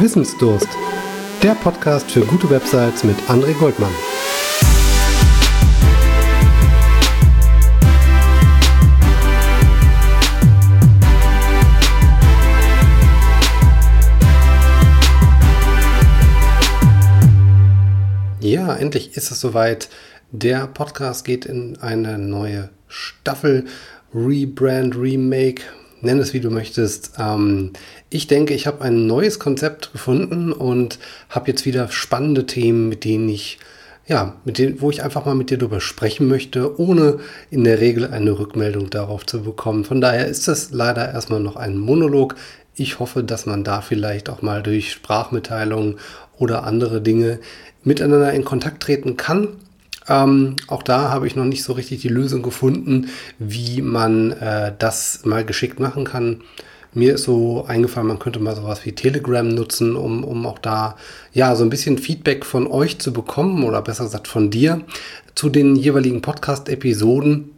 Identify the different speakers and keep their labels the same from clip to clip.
Speaker 1: Wissensdurst. Der Podcast für gute Websites mit André Goldmann. Ja, endlich ist es soweit. Der Podcast geht in eine neue Staffel. Rebrand, Remake, nenn es wie du möchtest. Ähm, ich denke, ich habe ein neues Konzept gefunden und habe jetzt wieder spannende Themen, mit denen ich ja, mit denen, wo ich einfach mal mit dir darüber sprechen möchte, ohne in der Regel eine Rückmeldung darauf zu bekommen. Von daher ist das leider erstmal noch ein Monolog. Ich hoffe, dass man da vielleicht auch mal durch Sprachmitteilungen oder andere Dinge miteinander in Kontakt treten kann. Ähm, auch da habe ich noch nicht so richtig die Lösung gefunden, wie man äh, das mal geschickt machen kann. Mir ist so eingefallen, man könnte mal sowas wie Telegram nutzen, um, um auch da ja so ein bisschen Feedback von euch zu bekommen oder besser gesagt von dir zu den jeweiligen Podcast-Episoden.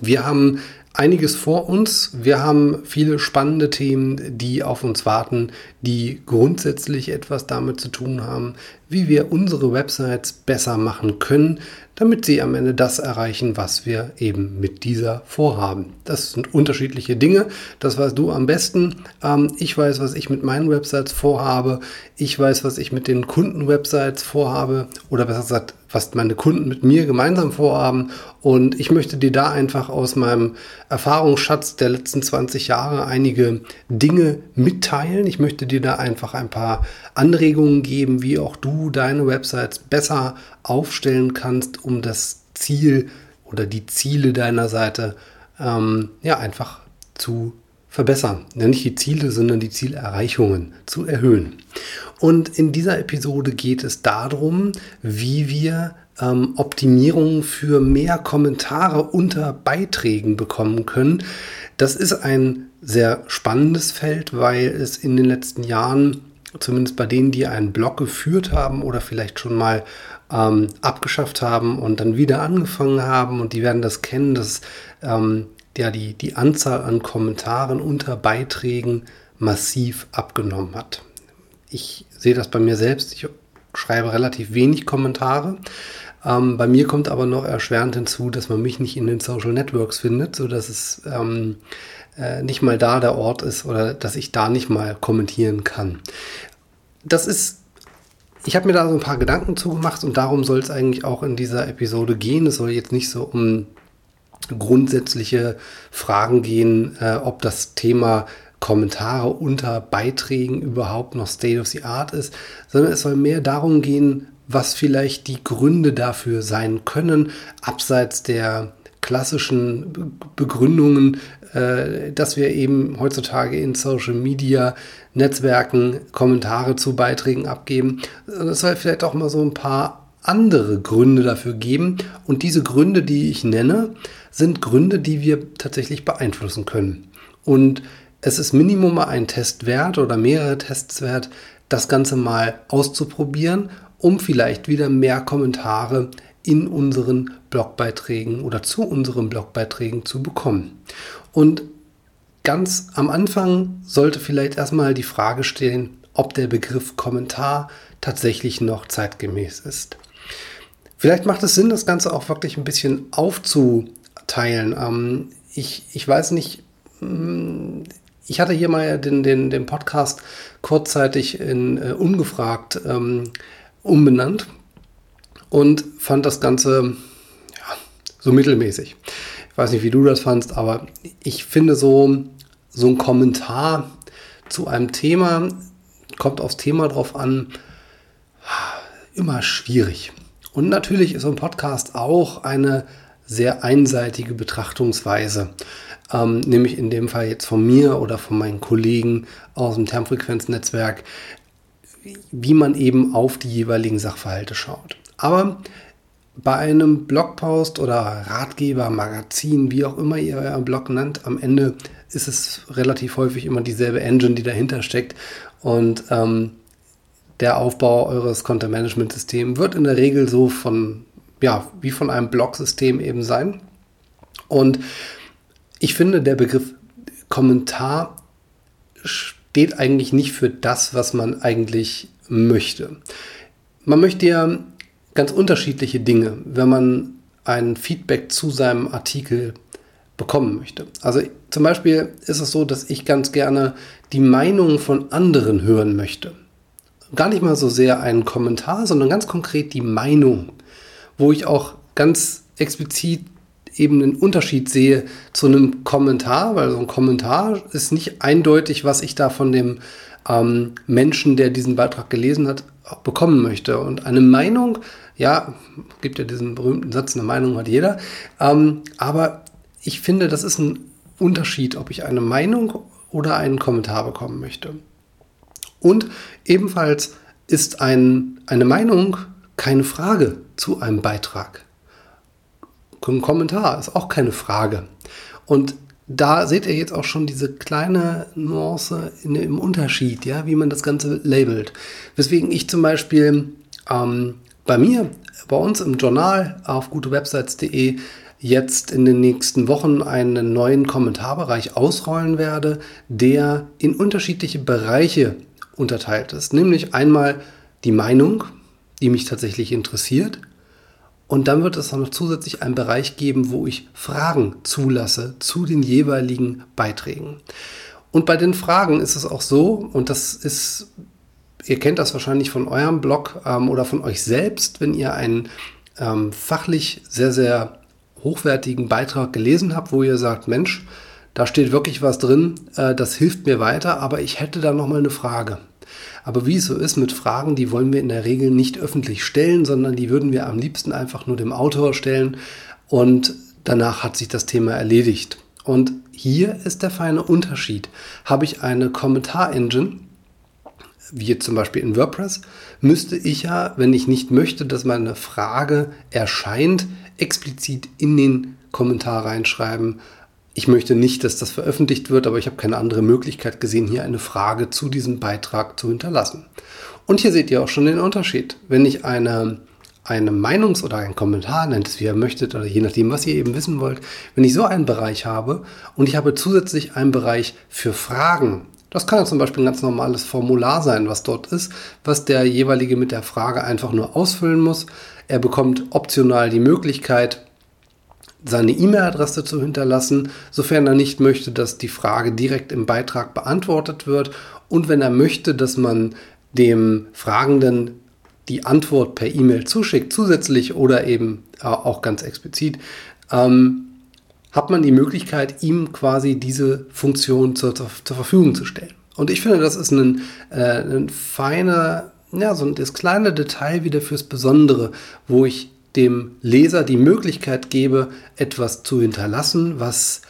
Speaker 1: Wir haben einiges vor uns. Wir haben viele spannende Themen, die auf uns warten, die grundsätzlich etwas damit zu tun haben, wie wir unsere Websites besser machen können, damit sie am Ende das erreichen, was wir eben mit dieser vorhaben. Das sind unterschiedliche Dinge. Das weißt du am besten. Ähm, ich weiß, was ich mit meinen Websites vorhabe. Ich weiß, was ich mit den Kunden-Websites vorhabe. Oder besser gesagt, was meine Kunden mit mir gemeinsam vorhaben. Und ich möchte dir da einfach aus meinem Erfahrungsschatz der letzten 20 Jahre einige Dinge mitteilen. Ich möchte dir da einfach ein paar Anregungen geben, wie auch du deine Websites besser aufstellen kannst, um das Ziel oder die Ziele deiner Seite ähm, ja einfach zu verbessern. Nicht die Ziele, sondern die Zielerreichungen zu erhöhen. Und in dieser Episode geht es darum, wie wir ähm, Optimierungen für mehr Kommentare unter Beiträgen bekommen können. Das ist ein sehr spannendes Feld, weil es in den letzten Jahren, zumindest bei denen, die einen Blog geführt haben oder vielleicht schon mal ähm, abgeschafft haben und dann wieder angefangen haben, und die werden das kennen, dass ähm, ja, die, die Anzahl an Kommentaren unter Beiträgen massiv abgenommen hat. Ich sehe das bei mir selbst. Ich schreibe relativ wenig Kommentare. Ähm, bei mir kommt aber noch erschwerend hinzu, dass man mich nicht in den Social Networks findet, sodass es ähm, äh, nicht mal da der Ort ist oder dass ich da nicht mal kommentieren kann. Das ist, ich habe mir da so ein paar Gedanken zugemacht und darum soll es eigentlich auch in dieser Episode gehen. Es soll jetzt nicht so um grundsätzliche Fragen gehen, äh, ob das Thema Kommentare unter Beiträgen überhaupt noch State of the Art ist, sondern es soll mehr darum gehen, was vielleicht die Gründe dafür sein können, abseits der klassischen Begründungen, äh, dass wir eben heutzutage in Social Media Netzwerken Kommentare zu Beiträgen abgeben. Es soll vielleicht auch mal so ein paar andere Gründe dafür geben. Und diese Gründe, die ich nenne, sind Gründe, die wir tatsächlich beeinflussen können. Und es ist Minimum ein Test wert oder mehrere Tests wert, das Ganze mal auszuprobieren, um vielleicht wieder mehr Kommentare in unseren Blogbeiträgen oder zu unseren Blogbeiträgen zu bekommen. Und ganz am Anfang sollte vielleicht erstmal die Frage stehen, ob der Begriff Kommentar tatsächlich noch zeitgemäß ist. Vielleicht macht es Sinn, das Ganze auch wirklich ein bisschen aufzuteilen. Ähm, ich, ich weiß nicht, mm, ich hatte hier mal den, den, den Podcast kurzzeitig in äh, Ungefragt ähm, umbenannt und fand das Ganze ja, so mittelmäßig. Ich weiß nicht, wie du das fandst, aber ich finde so, so ein Kommentar zu einem Thema, kommt aufs Thema drauf an, immer schwierig. Und natürlich ist so ein Podcast auch eine sehr einseitige Betrachtungsweise ähm, nämlich in dem Fall jetzt von mir oder von meinen Kollegen aus dem Termfrequenznetzwerk, wie man eben auf die jeweiligen Sachverhalte schaut. Aber bei einem Blogpost oder Ratgeber, Magazin, wie auch immer ihr euren Blog nennt, am Ende ist es relativ häufig immer dieselbe Engine, die dahinter steckt. Und ähm, der Aufbau eures Content Management Systems wird in der Regel so von, ja, wie von einem Blog-System eben sein. Und ich finde, der Begriff Kommentar steht eigentlich nicht für das, was man eigentlich möchte. Man möchte ja ganz unterschiedliche Dinge, wenn man ein Feedback zu seinem Artikel bekommen möchte. Also zum Beispiel ist es so, dass ich ganz gerne die Meinung von anderen hören möchte. Gar nicht mal so sehr einen Kommentar, sondern ganz konkret die Meinung, wo ich auch ganz explizit eben einen Unterschied sehe zu einem Kommentar, weil so ein Kommentar ist nicht eindeutig, was ich da von dem ähm, Menschen, der diesen Beitrag gelesen hat, bekommen möchte. Und eine Meinung, ja, gibt ja diesen berühmten Satz, eine Meinung hat jeder, ähm, aber ich finde, das ist ein Unterschied, ob ich eine Meinung oder einen Kommentar bekommen möchte. Und ebenfalls ist ein, eine Meinung keine Frage zu einem Beitrag. Ein Kommentar ist auch keine Frage. Und da seht ihr jetzt auch schon diese kleine Nuance in, im Unterschied, ja, wie man das Ganze labelt. Weswegen ich zum Beispiel ähm, bei mir, bei uns im Journal auf gutewebsites.de jetzt in den nächsten Wochen einen neuen Kommentarbereich ausrollen werde, der in unterschiedliche Bereiche unterteilt ist. Nämlich einmal die Meinung, die mich tatsächlich interessiert. Und dann wird es auch noch zusätzlich einen Bereich geben, wo ich Fragen zulasse zu den jeweiligen Beiträgen. Und bei den Fragen ist es auch so, und das ist, ihr kennt das wahrscheinlich von eurem Blog ähm, oder von euch selbst, wenn ihr einen ähm, fachlich sehr, sehr hochwertigen Beitrag gelesen habt, wo ihr sagt, Mensch, da steht wirklich was drin, äh, das hilft mir weiter, aber ich hätte da noch mal eine Frage. Aber wie es so ist mit Fragen, die wollen wir in der Regel nicht öffentlich stellen, sondern die würden wir am liebsten einfach nur dem Autor stellen und danach hat sich das Thema erledigt. Und hier ist der feine Unterschied. Habe ich eine Kommentar-Engine, wie zum Beispiel in WordPress, müsste ich ja, wenn ich nicht möchte, dass meine Frage erscheint, explizit in den Kommentar reinschreiben, ich möchte nicht, dass das veröffentlicht wird, aber ich habe keine andere Möglichkeit gesehen, hier eine Frage zu diesem Beitrag zu hinterlassen. Und hier seht ihr auch schon den Unterschied. Wenn ich eine, eine Meinungs- oder einen Kommentar, nennt wie ihr möchtet, oder je nachdem, was ihr eben wissen wollt, wenn ich so einen Bereich habe und ich habe zusätzlich einen Bereich für Fragen, das kann ja zum Beispiel ein ganz normales Formular sein, was dort ist, was der jeweilige mit der Frage einfach nur ausfüllen muss. Er bekommt optional die Möglichkeit, seine E-Mail-Adresse zu hinterlassen, sofern er nicht möchte, dass die Frage direkt im Beitrag beantwortet wird und wenn er möchte, dass man dem Fragenden die Antwort per E-Mail zuschickt, zusätzlich oder eben äh, auch ganz explizit, ähm, hat man die Möglichkeit, ihm quasi diese Funktion zur, zur, zur Verfügung zu stellen. Und ich finde, das ist ein, äh, ein feiner, ja, so ein, das kleine Detail wieder fürs Besondere, wo ich dem Leser die Möglichkeit gebe, etwas zu hinterlassen, was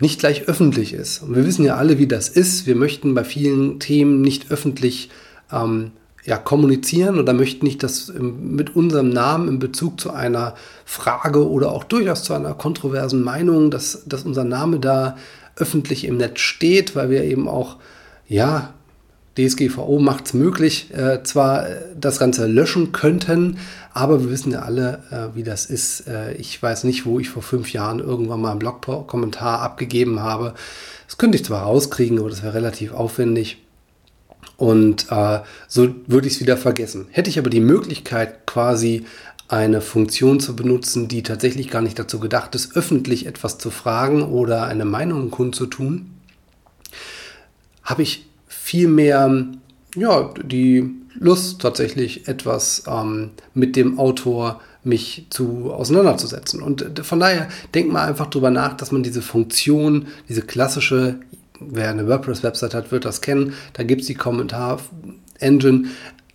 Speaker 1: nicht gleich öffentlich ist. Und wir wissen ja alle, wie das ist. Wir möchten bei vielen Themen nicht öffentlich ähm, ja, kommunizieren oder möchten nicht, dass mit unserem Namen in Bezug zu einer Frage oder auch durchaus zu einer kontroversen Meinung, dass, dass unser Name da öffentlich im Netz steht, weil wir eben auch ja, DSGVO macht es möglich, äh, zwar äh, das Ganze löschen könnten, aber wir wissen ja alle, äh, wie das ist. Äh, ich weiß nicht, wo ich vor fünf Jahren irgendwann mal einen Blog-Kommentar abgegeben habe. Das könnte ich zwar rauskriegen, aber das wäre relativ aufwendig. Und äh, so würde ich es wieder vergessen. Hätte ich aber die Möglichkeit, quasi eine Funktion zu benutzen, die tatsächlich gar nicht dazu gedacht ist, öffentlich etwas zu fragen oder eine Meinung kundzutun, habe ich viel mehr ja, die Lust tatsächlich etwas ähm, mit dem Autor mich zu auseinanderzusetzen. Und äh, von daher denkt mal einfach drüber nach, dass man diese Funktion, diese klassische, wer eine WordPress-Website hat, wird das kennen, da gibt es die Kommentar-Engine.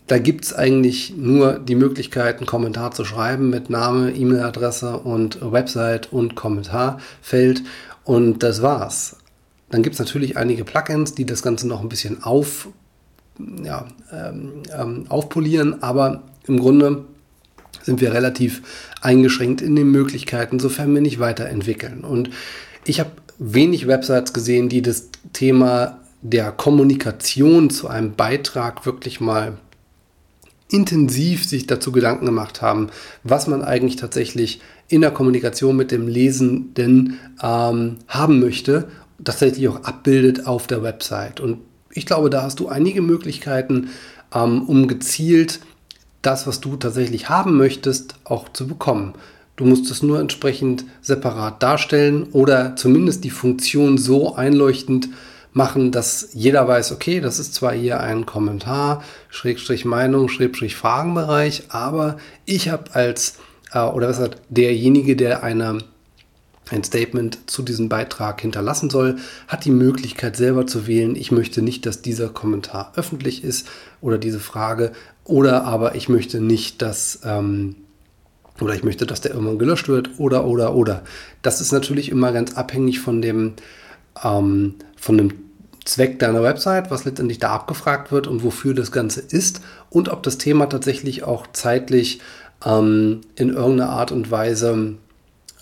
Speaker 1: Da gibt es eigentlich nur die Möglichkeit, einen Kommentar zu schreiben mit Name, E-Mail-Adresse und Website und Kommentarfeld. Und das war's. Dann gibt es natürlich einige Plugins, die das Ganze noch ein bisschen auf, ja, ähm, ähm, aufpolieren, aber im Grunde sind wir relativ eingeschränkt in den Möglichkeiten, sofern wir nicht weiterentwickeln. Und ich habe wenig Websites gesehen, die das Thema der Kommunikation zu einem Beitrag wirklich mal intensiv sich dazu Gedanken gemacht haben, was man eigentlich tatsächlich in der Kommunikation mit dem Lesenden ähm, haben möchte tatsächlich auch abbildet auf der Website. Und ich glaube, da hast du einige Möglichkeiten, ähm, um gezielt das, was du tatsächlich haben möchtest, auch zu bekommen. Du musst es nur entsprechend separat darstellen oder zumindest die Funktion so einleuchtend machen, dass jeder weiß, okay, das ist zwar hier ein Kommentar, Schrägstrich Meinung, Schrägstrich Fragenbereich, aber ich habe als, äh, oder was hat derjenige, der eine ein Statement zu diesem Beitrag hinterlassen soll, hat die Möglichkeit selber zu wählen, ich möchte nicht, dass dieser Kommentar öffentlich ist oder diese Frage, oder aber ich möchte nicht, dass, ähm, oder ich möchte, dass der irgendwann gelöscht wird, oder, oder, oder. Das ist natürlich immer ganz abhängig von dem, ähm, von dem Zweck deiner Website, was letztendlich da abgefragt wird und wofür das Ganze ist und ob das Thema tatsächlich auch zeitlich ähm, in irgendeiner Art und Weise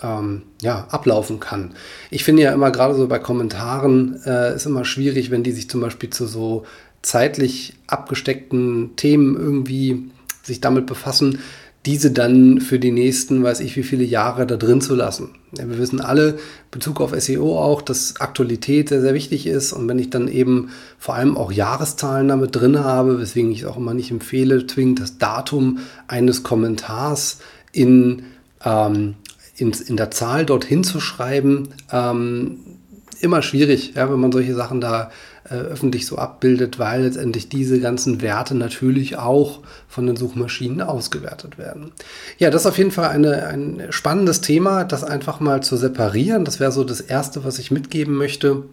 Speaker 1: ähm, ja, ablaufen kann. Ich finde ja immer gerade so bei Kommentaren äh, ist immer schwierig, wenn die sich zum Beispiel zu so zeitlich abgesteckten Themen irgendwie sich damit befassen, diese dann für die nächsten, weiß ich wie viele Jahre da drin zu lassen. Ja, wir wissen alle, Bezug auf SEO auch, dass Aktualität sehr, sehr wichtig ist. Und wenn ich dann eben vor allem auch Jahreszahlen damit drin habe, weswegen ich es auch immer nicht empfehle, zwingend das Datum eines Kommentars in ähm, in, in der Zahl dorthin zu schreiben, ähm, immer schwierig, ja, wenn man solche Sachen da äh, öffentlich so abbildet, weil letztendlich diese ganzen Werte natürlich auch von den Suchmaschinen ausgewertet werden. Ja, das ist auf jeden Fall eine, ein spannendes Thema, das einfach mal zu separieren. Das wäre so das Erste, was ich mitgeben möchte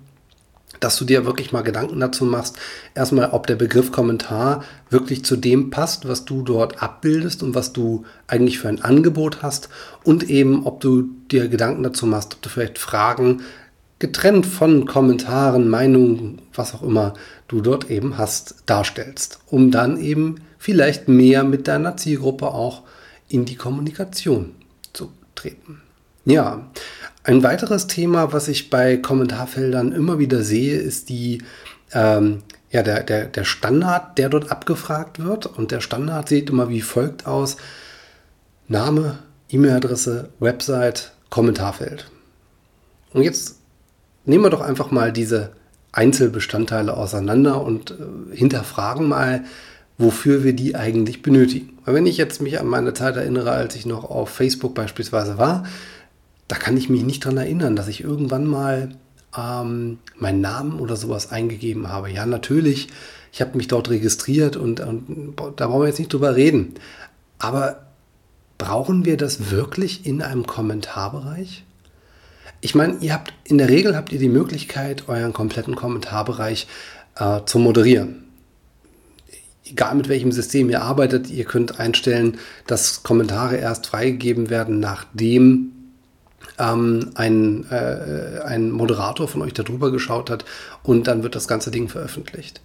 Speaker 1: dass du dir wirklich mal Gedanken dazu machst, erstmal, ob der Begriff Kommentar wirklich zu dem passt, was du dort abbildest und was du eigentlich für ein Angebot hast und eben, ob du dir Gedanken dazu machst, ob du vielleicht Fragen getrennt von Kommentaren, Meinungen, was auch immer du dort eben hast, darstellst, um dann eben vielleicht mehr mit deiner Zielgruppe auch in die Kommunikation zu treten. Ja, ein weiteres Thema, was ich bei Kommentarfeldern immer wieder sehe, ist die, ähm, ja, der, der, der Standard, der dort abgefragt wird. Und der Standard sieht immer wie folgt aus. Name, E-Mail-Adresse, Website, Kommentarfeld. Und jetzt nehmen wir doch einfach mal diese Einzelbestandteile auseinander und äh, hinterfragen mal, wofür wir die eigentlich benötigen. Weil wenn ich jetzt mich an meine Zeit erinnere, als ich noch auf Facebook beispielsweise war, da kann ich mich nicht dran erinnern, dass ich irgendwann mal ähm, meinen Namen oder sowas eingegeben habe. Ja, natürlich, ich habe mich dort registriert und, und da brauchen wir jetzt nicht drüber reden. Aber brauchen wir das wirklich in einem Kommentarbereich? Ich meine, ihr habt in der Regel habt ihr die Möglichkeit, euren kompletten Kommentarbereich äh, zu moderieren. Egal mit welchem System ihr arbeitet, ihr könnt einstellen, dass Kommentare erst freigegeben werden, nachdem ähm, ein, äh, ein Moderator von euch darüber geschaut hat und dann wird das ganze Ding veröffentlicht.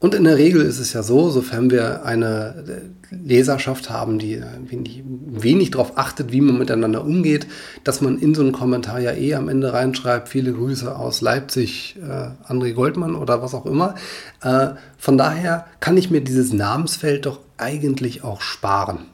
Speaker 1: Und in der Regel ist es ja so, sofern wir eine äh, Leserschaft haben, die wenig, wenig darauf achtet, wie man miteinander umgeht, dass man in so einen Kommentar ja eh am Ende reinschreibt, viele Grüße aus Leipzig, äh, André Goldmann oder was auch immer. Äh, von daher kann ich mir dieses Namensfeld doch eigentlich auch sparen.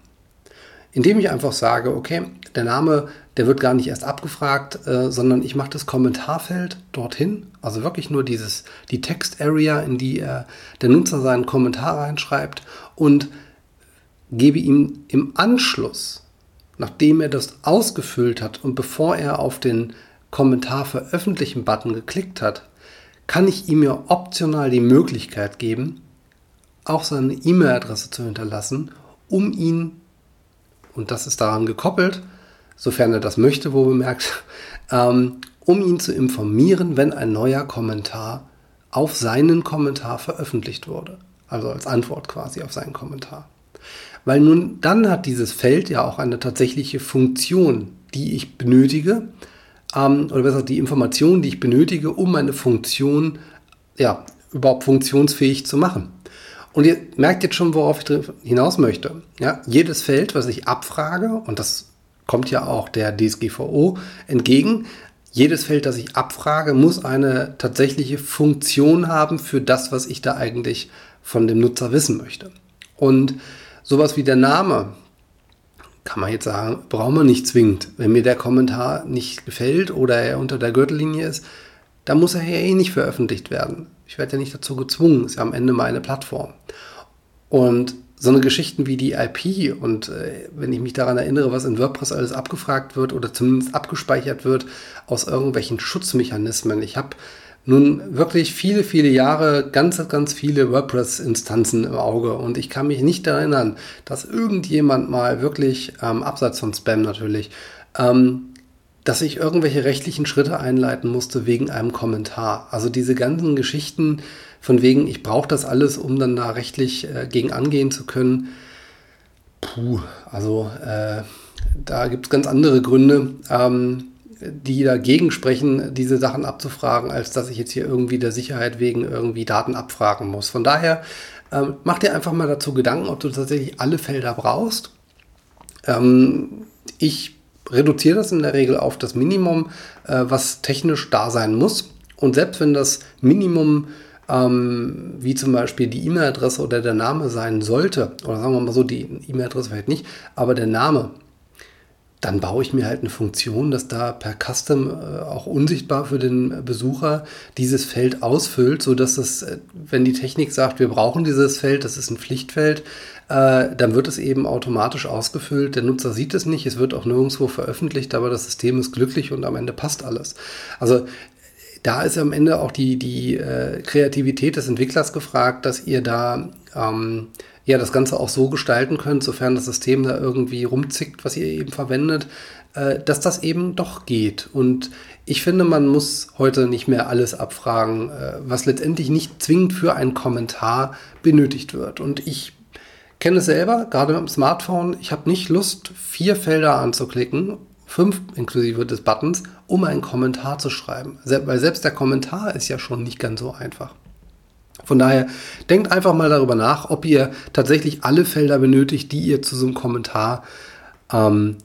Speaker 1: Indem ich einfach sage, okay, der Name der wird gar nicht erst abgefragt, äh, sondern ich mache das Kommentarfeld dorthin, also wirklich nur dieses, die Text-Area, in die er, der Nutzer seinen Kommentar reinschreibt und gebe ihm im Anschluss, nachdem er das ausgefüllt hat und bevor er auf den Kommentar veröffentlichen Button geklickt hat, kann ich ihm ja optional die Möglichkeit geben, auch seine E-Mail-Adresse zu hinterlassen, um ihn, und das ist daran gekoppelt, sofern er das möchte, wo bemerkt, ähm, um ihn zu informieren, wenn ein neuer Kommentar auf seinen Kommentar veröffentlicht wurde. Also als Antwort quasi auf seinen Kommentar. Weil nun dann hat dieses Feld ja auch eine tatsächliche Funktion, die ich benötige, ähm, oder besser die Information, die ich benötige, um meine Funktion ja, überhaupt funktionsfähig zu machen. Und ihr merkt jetzt schon, worauf ich hinaus möchte. Ja, jedes Feld, was ich abfrage, und das kommt ja auch der DSGVO entgegen. Jedes Feld, das ich abfrage, muss eine tatsächliche Funktion haben für das, was ich da eigentlich von dem Nutzer wissen möchte. Und sowas wie der Name, kann man jetzt sagen, braucht man nicht zwingend. Wenn mir der Kommentar nicht gefällt oder er unter der Gürtellinie ist, da muss er ja eh nicht veröffentlicht werden. Ich werde ja nicht dazu gezwungen, ist ja am Ende meine Plattform. Und so eine Geschichten wie die IP und äh, wenn ich mich daran erinnere, was in WordPress alles abgefragt wird oder zumindest abgespeichert wird aus irgendwelchen Schutzmechanismen. Ich habe nun wirklich viele, viele Jahre ganz, ganz viele WordPress-Instanzen im Auge und ich kann mich nicht erinnern, dass irgendjemand mal wirklich, ähm, abseits von Spam natürlich, ähm, dass ich irgendwelche rechtlichen Schritte einleiten musste wegen einem Kommentar. Also diese ganzen Geschichten von wegen, ich brauche das alles, um dann da rechtlich äh, gegen angehen zu können. Puh, also äh, da gibt es ganz andere Gründe. Ähm, die dagegen sprechen, diese Sachen abzufragen, als dass ich jetzt hier irgendwie der Sicherheit wegen irgendwie Daten abfragen muss. Von daher ähm, mach dir einfach mal dazu Gedanken, ob du tatsächlich alle Felder brauchst. Ähm, ich reduziere das in der Regel auf das Minimum, äh, was technisch da sein muss. Und selbst wenn das Minimum ähm, wie zum Beispiel die E-Mail-Adresse oder der Name sein sollte, oder sagen wir mal so, die E-Mail-Adresse vielleicht nicht, aber der Name, dann baue ich mir halt eine Funktion, dass da per Custom äh, auch unsichtbar für den Besucher dieses Feld ausfüllt, sodass es, äh, wenn die Technik sagt, wir brauchen dieses Feld, das ist ein Pflichtfeld, äh, dann wird es eben automatisch ausgefüllt. Der Nutzer sieht es nicht, es wird auch nirgendwo veröffentlicht, aber das System ist glücklich und am Ende passt alles. Also da ist am Ende auch die, die äh, Kreativität des Entwicklers gefragt, dass ihr da ähm, ja das Ganze auch so gestalten könnt, sofern das System da irgendwie rumzickt, was ihr eben verwendet, äh, dass das eben doch geht. Und ich finde, man muss heute nicht mehr alles abfragen, äh, was letztendlich nicht zwingend für einen Kommentar benötigt wird. Und ich kenne es selber, gerade mit dem Smartphone, ich habe nicht Lust, vier Felder anzuklicken, fünf inklusive des Buttons, um einen Kommentar zu schreiben. Weil selbst der Kommentar ist ja schon nicht ganz so einfach. Von daher denkt einfach mal darüber nach, ob ihr tatsächlich alle Felder benötigt, die ihr zu so einem Kommentar ähm,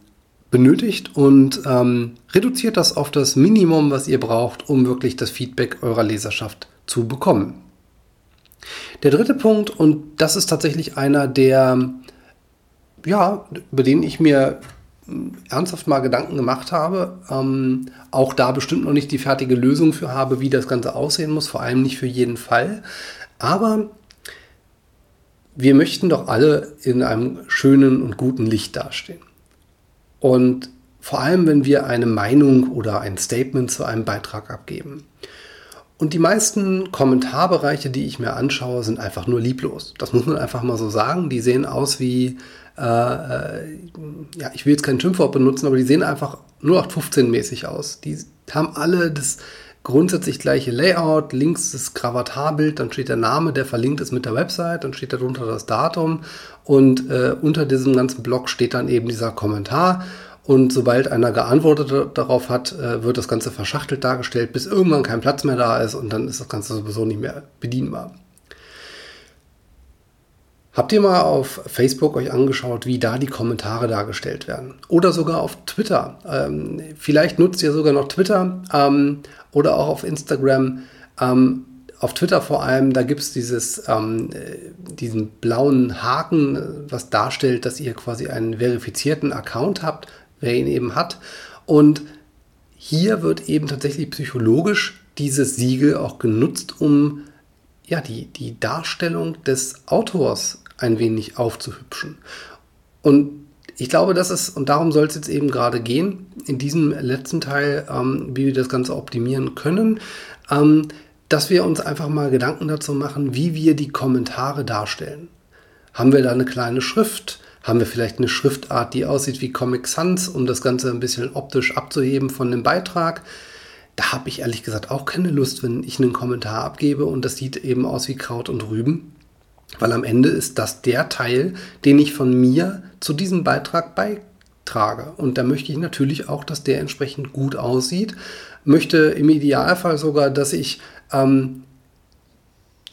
Speaker 1: benötigt und ähm, reduziert das auf das Minimum, was ihr braucht, um wirklich das Feedback eurer Leserschaft zu bekommen. Der dritte Punkt, und das ist tatsächlich einer der, ja, über den ich mir ernsthaft mal Gedanken gemacht habe, ähm, auch da bestimmt noch nicht die fertige Lösung für habe, wie das Ganze aussehen muss, vor allem nicht für jeden Fall. Aber wir möchten doch alle in einem schönen und guten Licht dastehen. Und vor allem, wenn wir eine Meinung oder ein Statement zu einem Beitrag abgeben. Und die meisten Kommentarbereiche, die ich mir anschaue, sind einfach nur lieblos. Das muss man einfach mal so sagen. Die sehen aus wie äh, äh, ja, ich will jetzt kein Schimpfwort benutzen, aber die sehen einfach 0815-mäßig aus. Die haben alle das grundsätzlich gleiche Layout, links das Gravatarbild, dann steht der Name, der verlinkt ist mit der Website, dann steht darunter das Datum und äh, unter diesem ganzen Blog steht dann eben dieser Kommentar. Und sobald einer geantwortet darauf hat, äh, wird das Ganze verschachtelt dargestellt, bis irgendwann kein Platz mehr da ist und dann ist das Ganze sowieso nicht mehr bedienbar. Habt ihr mal auf Facebook euch angeschaut, wie da die Kommentare dargestellt werden? Oder sogar auf Twitter. Ähm, vielleicht nutzt ihr sogar noch Twitter ähm, oder auch auf Instagram. Ähm, auf Twitter vor allem, da gibt es ähm, diesen blauen Haken, was darstellt, dass ihr quasi einen verifizierten Account habt, wer ihn eben hat. Und hier wird eben tatsächlich psychologisch dieses Siegel auch genutzt, um ja, die, die Darstellung des Autors ein wenig aufzuhübschen. Und ich glaube, das ist, und darum soll es jetzt eben gerade gehen, in diesem letzten Teil, ähm, wie wir das Ganze optimieren können, ähm, dass wir uns einfach mal Gedanken dazu machen, wie wir die Kommentare darstellen. Haben wir da eine kleine Schrift? Haben wir vielleicht eine Schriftart, die aussieht wie Comic Sans, um das Ganze ein bisschen optisch abzuheben von dem Beitrag? Da habe ich ehrlich gesagt auch keine Lust, wenn ich einen Kommentar abgebe und das sieht eben aus wie Kraut und Rüben. Weil am Ende ist das der Teil, den ich von mir zu diesem Beitrag beitrage. Und da möchte ich natürlich auch, dass der entsprechend gut aussieht. Möchte im Idealfall sogar, dass ich ähm,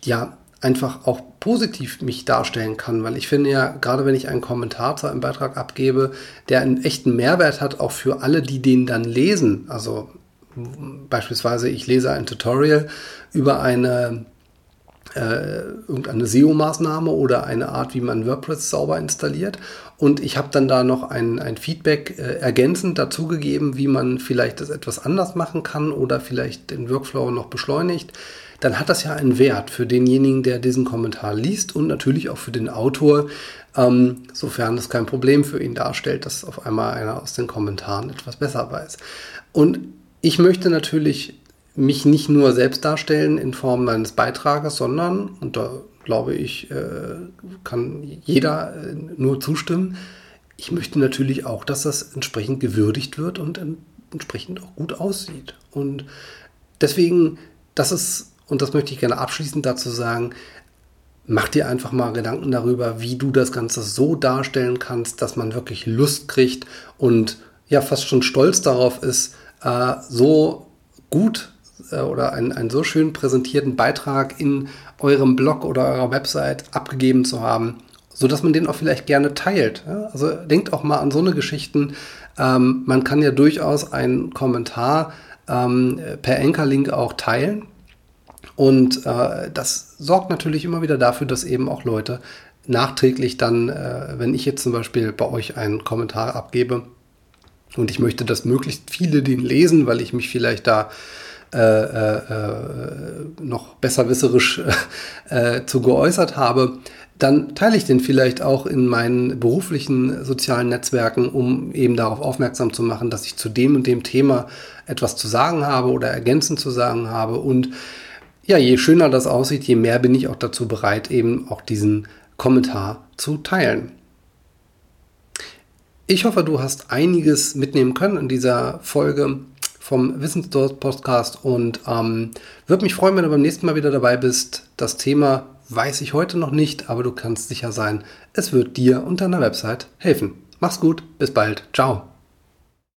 Speaker 1: ja einfach auch positiv mich darstellen kann, weil ich finde ja, gerade wenn ich einen Kommentar zu einem Beitrag abgebe, der einen echten Mehrwert hat, auch für alle, die den dann lesen. Also beispielsweise, ich lese ein Tutorial über eine äh, irgendeine SEO-Maßnahme oder eine Art, wie man WordPress sauber installiert. Und ich habe dann da noch ein, ein Feedback äh, ergänzend dazu gegeben, wie man vielleicht das etwas anders machen kann oder vielleicht den Workflow noch beschleunigt. Dann hat das ja einen Wert für denjenigen, der diesen Kommentar liest und natürlich auch für den Autor, ähm, sofern es kein Problem für ihn darstellt, dass auf einmal einer aus den Kommentaren etwas besser weiß. Und ich möchte natürlich mich nicht nur selbst darstellen in Form meines Beitrages, sondern, und da glaube ich, äh, kann jeder äh, nur zustimmen, ich möchte natürlich auch, dass das entsprechend gewürdigt wird und entsprechend auch gut aussieht. Und deswegen, das ist, und das möchte ich gerne abschließend dazu sagen, mach dir einfach mal Gedanken darüber, wie du das Ganze so darstellen kannst, dass man wirklich Lust kriegt und ja fast schon stolz darauf ist, äh, so gut äh, oder einen, einen so schön präsentierten Beitrag in eurem Blog oder eurer Website abgegeben zu haben, sodass man den auch vielleicht gerne teilt. Ja? Also denkt auch mal an so eine Geschichten. Ähm, man kann ja durchaus einen Kommentar ähm, per Anchor-Link auch teilen. Und äh, das sorgt natürlich immer wieder dafür, dass eben auch Leute nachträglich dann, äh, wenn ich jetzt zum Beispiel bei euch einen Kommentar abgebe und ich möchte, dass möglichst viele den lesen, weil ich mich vielleicht da äh, äh, noch besserwisserisch äh, zu geäußert habe, dann teile ich den vielleicht auch in meinen beruflichen sozialen Netzwerken, um eben darauf aufmerksam zu machen, dass ich zu dem und dem Thema etwas zu sagen habe oder ergänzend zu sagen habe. Und ja, je schöner das aussieht, je mehr bin ich auch dazu bereit, eben auch diesen Kommentar zu teilen. Ich hoffe, du hast einiges mitnehmen können in dieser Folge vom Wissensdorf Podcast und ähm, würde mich freuen, wenn du beim nächsten Mal wieder dabei bist. Das Thema weiß ich heute noch nicht, aber du kannst sicher sein, es wird dir und deiner Website helfen. Mach's gut, bis bald, ciao.